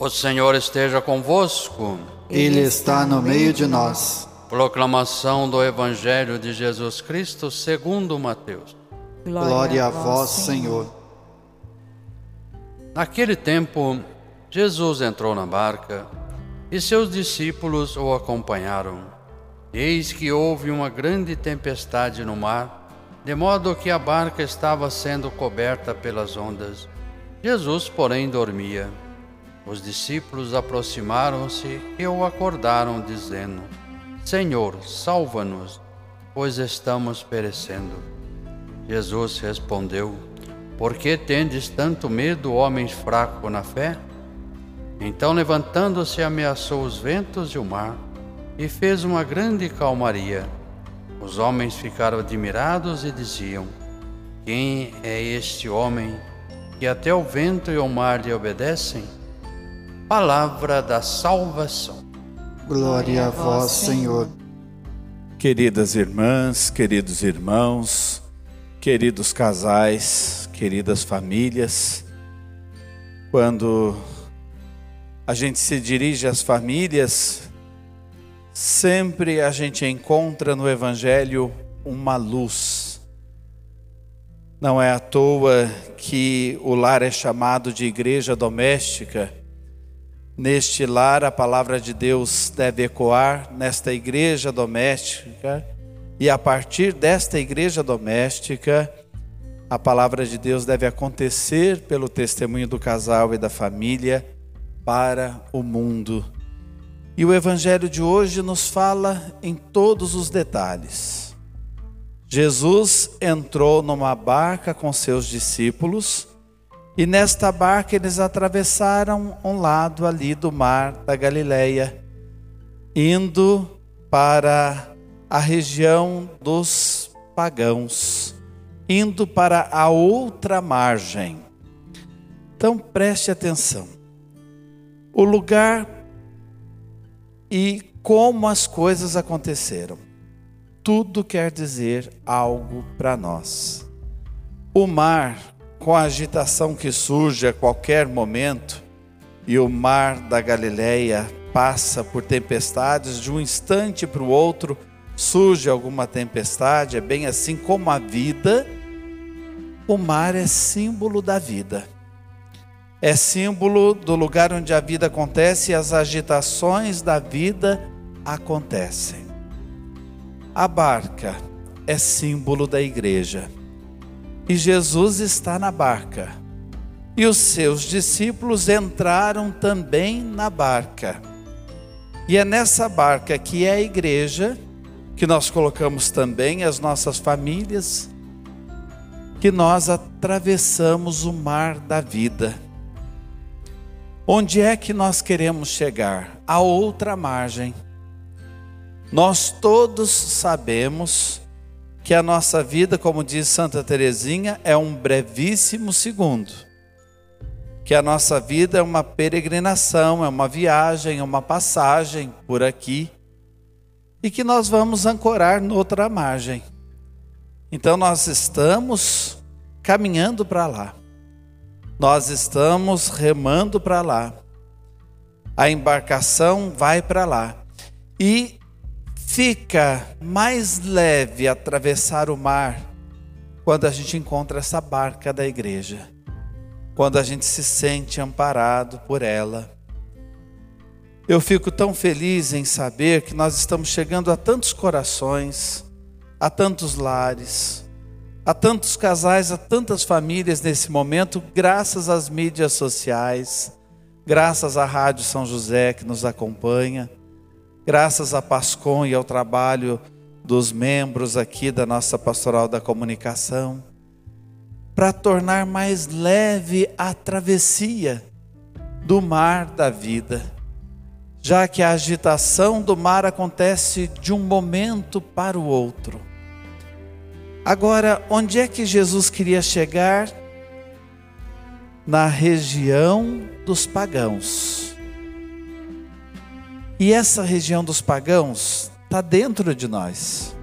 O Senhor esteja convosco. Ele está no meio de nós. Proclamação do Evangelho de Jesus Cristo segundo Mateus. Glória a vós, Senhor. Naquele tempo, Jesus entrou na barca e seus discípulos o acompanharam. Eis que houve uma grande tempestade no mar, de modo que a barca estava sendo coberta pelas ondas. Jesus, porém, dormia. Os discípulos aproximaram-se e o acordaram, dizendo: Senhor, salva-nos, pois estamos perecendo. Jesus respondeu: Por que tendes tanto medo, homens fracos na fé? Então, levantando-se, ameaçou os ventos e o mar, e fez uma grande calmaria. Os homens ficaram admirados e diziam: Quem é este homem que até o vento e o mar lhe obedecem? Palavra da salvação. Glória a vós, Senhor. Queridas irmãs, queridos irmãos, queridos casais, queridas famílias, quando a gente se dirige às famílias, sempre a gente encontra no Evangelho uma luz. Não é à toa que o lar é chamado de igreja doméstica. Neste lar, a palavra de Deus deve ecoar nesta igreja doméstica, e a partir desta igreja doméstica, a palavra de Deus deve acontecer pelo testemunho do casal e da família para o mundo. E o evangelho de hoje nos fala em todos os detalhes. Jesus entrou numa barca com seus discípulos e nesta barca eles atravessaram um lado ali do mar da Galileia, indo para a região dos pagãos, indo para a outra margem. Então preste atenção o lugar e como as coisas aconteceram. Tudo quer dizer algo para nós. O mar, com a agitação que surge a qualquer momento, e o mar da Galileia passa por tempestades, de um instante para o outro surge alguma tempestade, é bem assim como a vida. O mar é símbolo da vida é símbolo do lugar onde a vida acontece e as agitações da vida acontecem. A barca é símbolo da igreja. E Jesus está na barca. E os seus discípulos entraram também na barca. E é nessa barca que é a igreja, que nós colocamos também as nossas famílias, que nós atravessamos o mar da vida Onde é que nós queremos chegar? A outra margem. Nós todos sabemos que a nossa vida, como diz Santa Teresinha, é um brevíssimo segundo. Que a nossa vida é uma peregrinação, é uma viagem, é uma passagem por aqui. E que nós vamos ancorar noutra margem. Então nós estamos caminhando para lá nós estamos remando para lá. A embarcação vai para lá. E fica mais leve atravessar o mar quando a gente encontra essa barca da igreja. Quando a gente se sente amparado por ela. Eu fico tão feliz em saber que nós estamos chegando a tantos corações, a tantos lares, Há tantos casais, há tantas famílias nesse momento, graças às mídias sociais, graças à Rádio São José que nos acompanha, graças a Pascom e ao trabalho dos membros aqui da nossa Pastoral da Comunicação, para tornar mais leve a travessia do mar da vida, já que a agitação do mar acontece de um momento para o outro. Agora, onde é que Jesus queria chegar? Na região dos pagãos. E essa região dos pagãos está dentro de nós.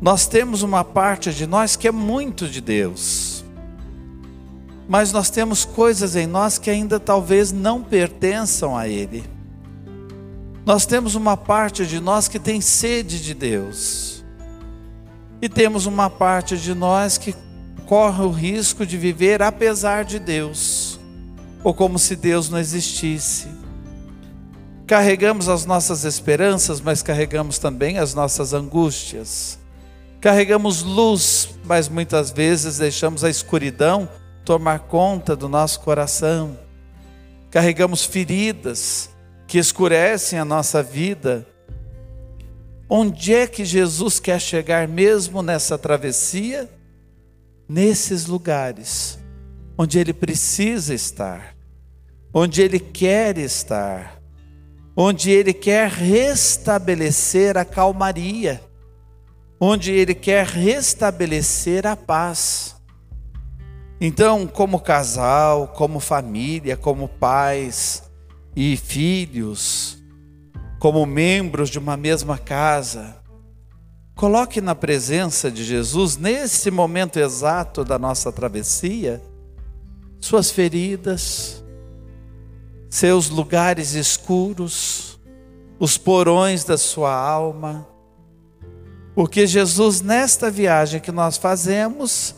Nós temos uma parte de nós que é muito de Deus. mas nós temos coisas em nós que ainda talvez não pertençam a Ele. Nós temos uma parte de nós que tem sede de Deus, e temos uma parte de nós que corre o risco de viver apesar de Deus, ou como se Deus não existisse. Carregamos as nossas esperanças, mas carregamos também as nossas angústias. Carregamos luz, mas muitas vezes deixamos a escuridão tomar conta do nosso coração. Carregamos feridas que escurecem a nossa vida. Onde é que Jesus quer chegar mesmo nessa travessia? Nesses lugares onde ele precisa estar, onde ele quer estar onde ele quer restabelecer a calmaria, onde ele quer restabelecer a paz. Então, como casal, como família, como pais e filhos, como membros de uma mesma casa, coloque na presença de Jesus, nesse momento exato da nossa travessia, suas feridas, seus lugares escuros, os porões da sua alma. Porque Jesus, nesta viagem que nós fazemos,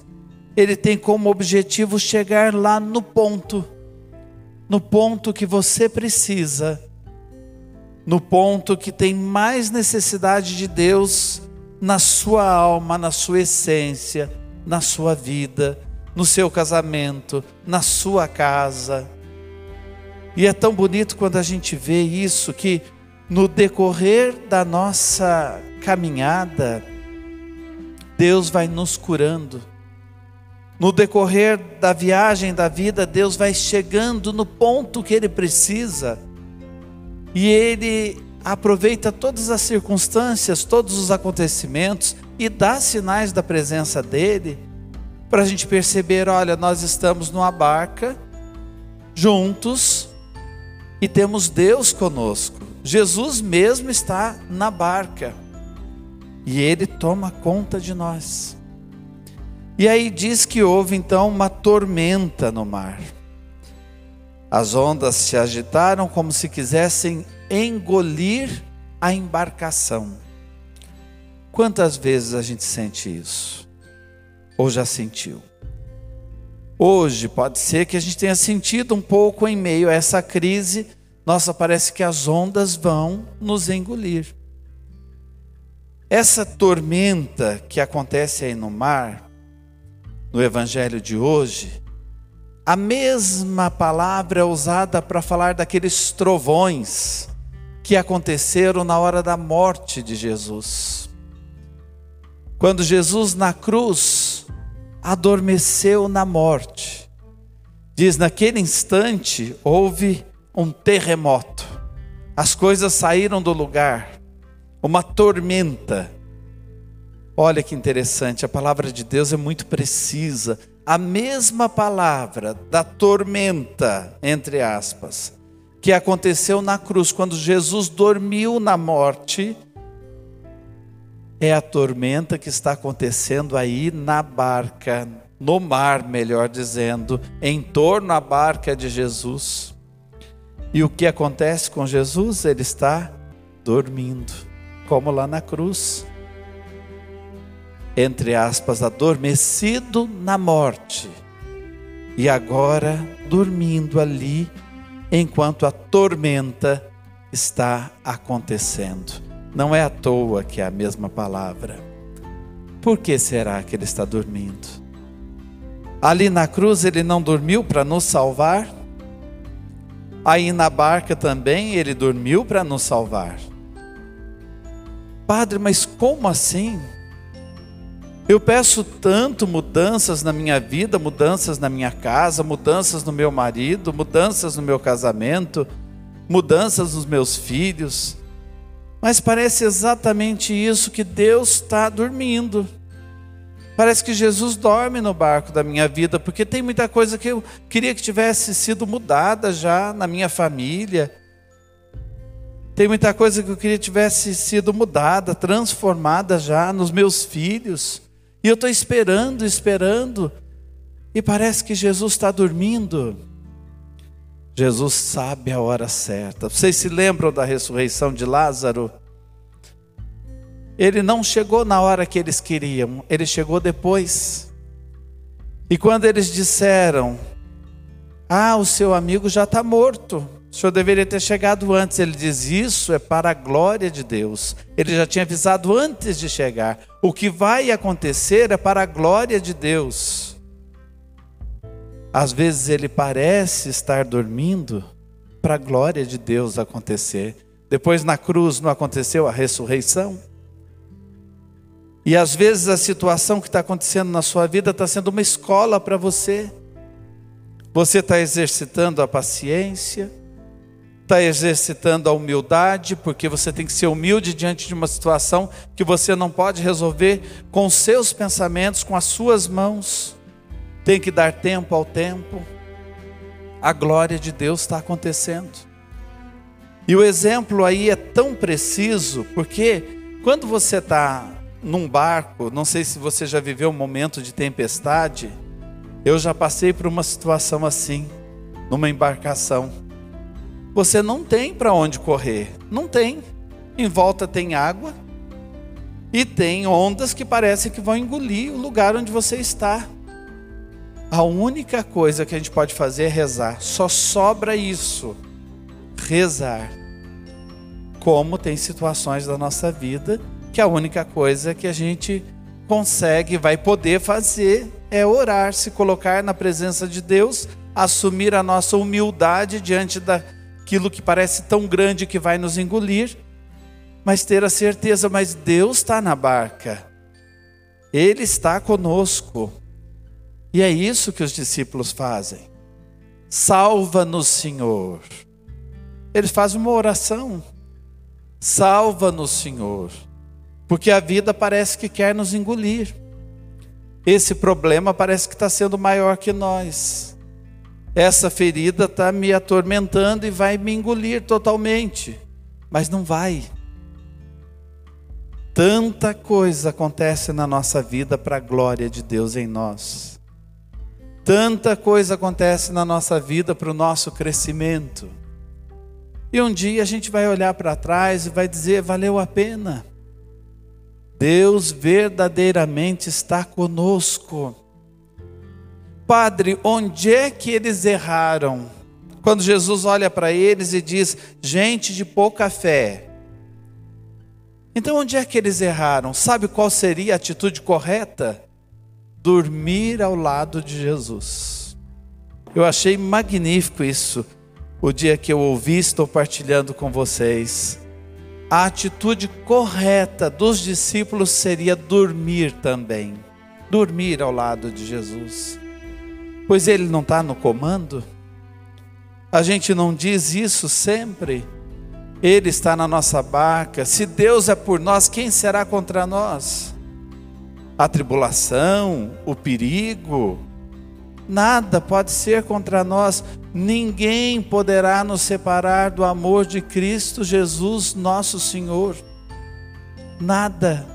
ele tem como objetivo chegar lá no ponto, no ponto que você precisa, no ponto que tem mais necessidade de Deus na sua alma, na sua essência, na sua vida, no seu casamento, na sua casa. E é tão bonito quando a gente vê isso, que no decorrer da nossa caminhada, Deus vai nos curando. No decorrer da viagem da vida, Deus vai chegando no ponto que Ele precisa. E Ele aproveita todas as circunstâncias, todos os acontecimentos e dá sinais da presença dEle, para a gente perceber: olha, nós estamos numa barca, juntos, e temos Deus conosco. Jesus mesmo está na barca e ele toma conta de nós. E aí diz que houve então uma tormenta no mar. As ondas se agitaram como se quisessem engolir a embarcação. Quantas vezes a gente sente isso? Ou já sentiu? Hoje pode ser que a gente tenha sentido um pouco em meio a essa crise, nossa, parece que as ondas vão nos engolir. Essa tormenta que acontece aí no mar, no evangelho de hoje, a mesma palavra é usada para falar daqueles trovões que aconteceram na hora da morte de Jesus. Quando Jesus na cruz adormeceu na morte. Diz: naquele instante houve um terremoto, as coisas saíram do lugar, uma tormenta. Olha que interessante, a palavra de Deus é muito precisa. A mesma palavra da tormenta, entre aspas, que aconteceu na cruz, quando Jesus dormiu na morte, é a tormenta que está acontecendo aí na barca, no mar, melhor dizendo, em torno à barca de Jesus. E o que acontece com Jesus? Ele está dormindo, como lá na cruz. Entre aspas, adormecido na morte. E agora dormindo ali, enquanto a tormenta está acontecendo. Não é à toa que é a mesma palavra. Por que será que ele está dormindo? Ali na cruz ele não dormiu para nos salvar? Aí na barca também ele dormiu para nos salvar. Padre, mas como assim? Eu peço tanto mudanças na minha vida, mudanças na minha casa, mudanças no meu marido, mudanças no meu casamento, mudanças nos meus filhos. Mas parece exatamente isso que Deus está dormindo. Parece que Jesus dorme no barco da minha vida, porque tem muita coisa que eu queria que tivesse sido mudada já na minha família. Tem muita coisa que eu queria que tivesse sido mudada, transformada já nos meus filhos. E eu estou esperando, esperando. e parece que Jesus está dormindo. Jesus sabe a hora certa. Vocês se lembram da ressurreição de Lázaro? Ele não chegou na hora que eles queriam, ele chegou depois. E quando eles disseram: Ah, o seu amigo já está morto, o senhor deveria ter chegado antes. Ele diz: Isso é para a glória de Deus. Ele já tinha avisado antes de chegar. O que vai acontecer é para a glória de Deus. Às vezes ele parece estar dormindo para a glória de Deus acontecer. Depois na cruz não aconteceu a ressurreição? E às vezes a situação que está acontecendo na sua vida está sendo uma escola para você. Você está exercitando a paciência, está exercitando a humildade, porque você tem que ser humilde diante de uma situação que você não pode resolver com seus pensamentos, com as suas mãos. Tem que dar tempo ao tempo. A glória de Deus está acontecendo. E o exemplo aí é tão preciso, porque quando você está num barco, não sei se você já viveu um momento de tempestade, eu já passei por uma situação assim, numa embarcação. Você não tem para onde correr, não tem. Em volta tem água e tem ondas que parecem que vão engolir o lugar onde você está. A única coisa que a gente pode fazer é rezar. Só sobra isso. Rezar. Como tem situações da nossa vida que a única coisa que a gente consegue, vai poder fazer é orar, se colocar na presença de Deus, assumir a nossa humildade diante daquilo que parece tão grande que vai nos engolir, mas ter a certeza, mas Deus está na barca, Ele está conosco, e é isso que os discípulos fazem. Salva-nos, Senhor. Eles fazem uma oração. Salva-nos, Senhor porque a vida parece que quer nos engolir. Esse problema parece que está sendo maior que nós. Essa ferida está me atormentando e vai me engolir totalmente. Mas não vai. Tanta coisa acontece na nossa vida para a glória de Deus em nós. Tanta coisa acontece na nossa vida para o nosso crescimento. E um dia a gente vai olhar para trás e vai dizer: valeu a pena. Deus verdadeiramente está conosco. Padre, onde é que eles erraram? Quando Jesus olha para eles e diz: gente de pouca fé. Então, onde é que eles erraram? Sabe qual seria a atitude correta? Dormir ao lado de Jesus. Eu achei magnífico isso, o dia que eu ouvi, estou partilhando com vocês a atitude correta dos discípulos seria dormir também, dormir ao lado de Jesus, pois Ele não está no comando. A gente não diz isso sempre. Ele está na nossa barca. Se Deus é por nós, quem será contra nós? A tribulação, o perigo, nada pode ser contra nós, ninguém poderá nos separar do amor de Cristo Jesus, nosso Senhor. Nada.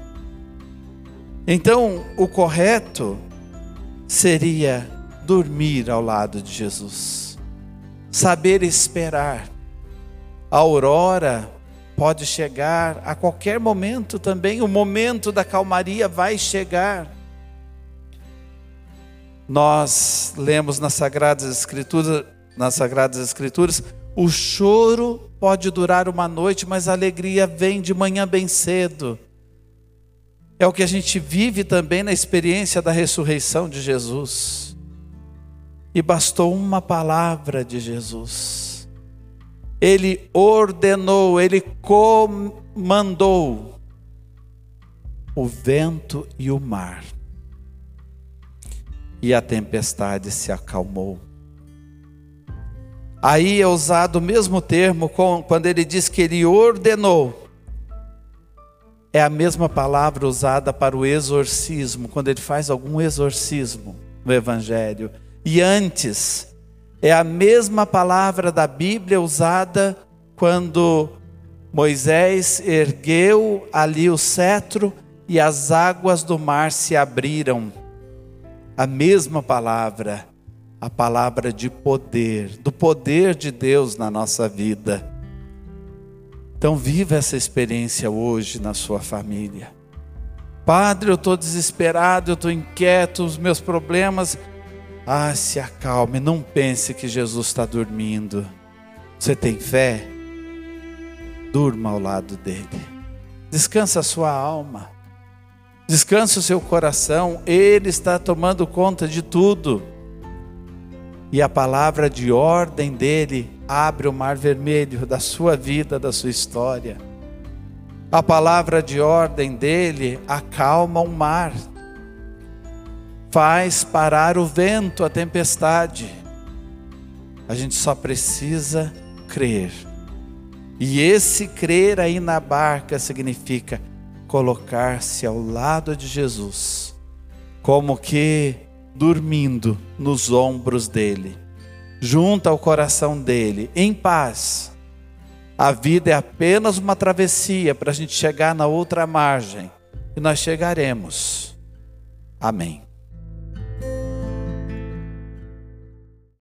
Então, o correto seria dormir ao lado de Jesus, saber esperar. A aurora pode chegar a qualquer momento também, o momento da calmaria vai chegar nós lemos nas Sagradas Escrituras, nas Sagradas Escrituras, o choro pode durar uma noite, mas a alegria vem de manhã bem cedo. É o que a gente vive também na experiência da ressurreição de Jesus. E bastou uma palavra de Jesus. Ele ordenou, ele comandou o vento e o mar e a tempestade se acalmou. Aí é usado o mesmo termo quando ele diz que ele ordenou. É a mesma palavra usada para o exorcismo, quando ele faz algum exorcismo no Evangelho. E antes, é a mesma palavra da Bíblia usada quando Moisés ergueu ali o cetro e as águas do mar se abriram a mesma palavra, a palavra de poder, do poder de Deus na nossa vida. Então, viva essa experiência hoje na sua família. Padre, eu estou desesperado, eu estou inquieto, os meus problemas. Ah, se acalme, não pense que Jesus está dormindo. Você tem fé? Durma ao lado dele. Descansa a sua alma. Descansa o seu coração. Ele está tomando conta de tudo. E a palavra de ordem dele abre o mar vermelho da sua vida, da sua história. A palavra de ordem dele acalma o mar, faz parar o vento, a tempestade. A gente só precisa crer. E esse crer aí na barca significa colocar-se ao lado de Jesus, como que dormindo nos ombros dele, junto ao coração dele, em paz a vida é apenas uma travessia para a gente chegar na outra margem. E nós chegaremos. Amém.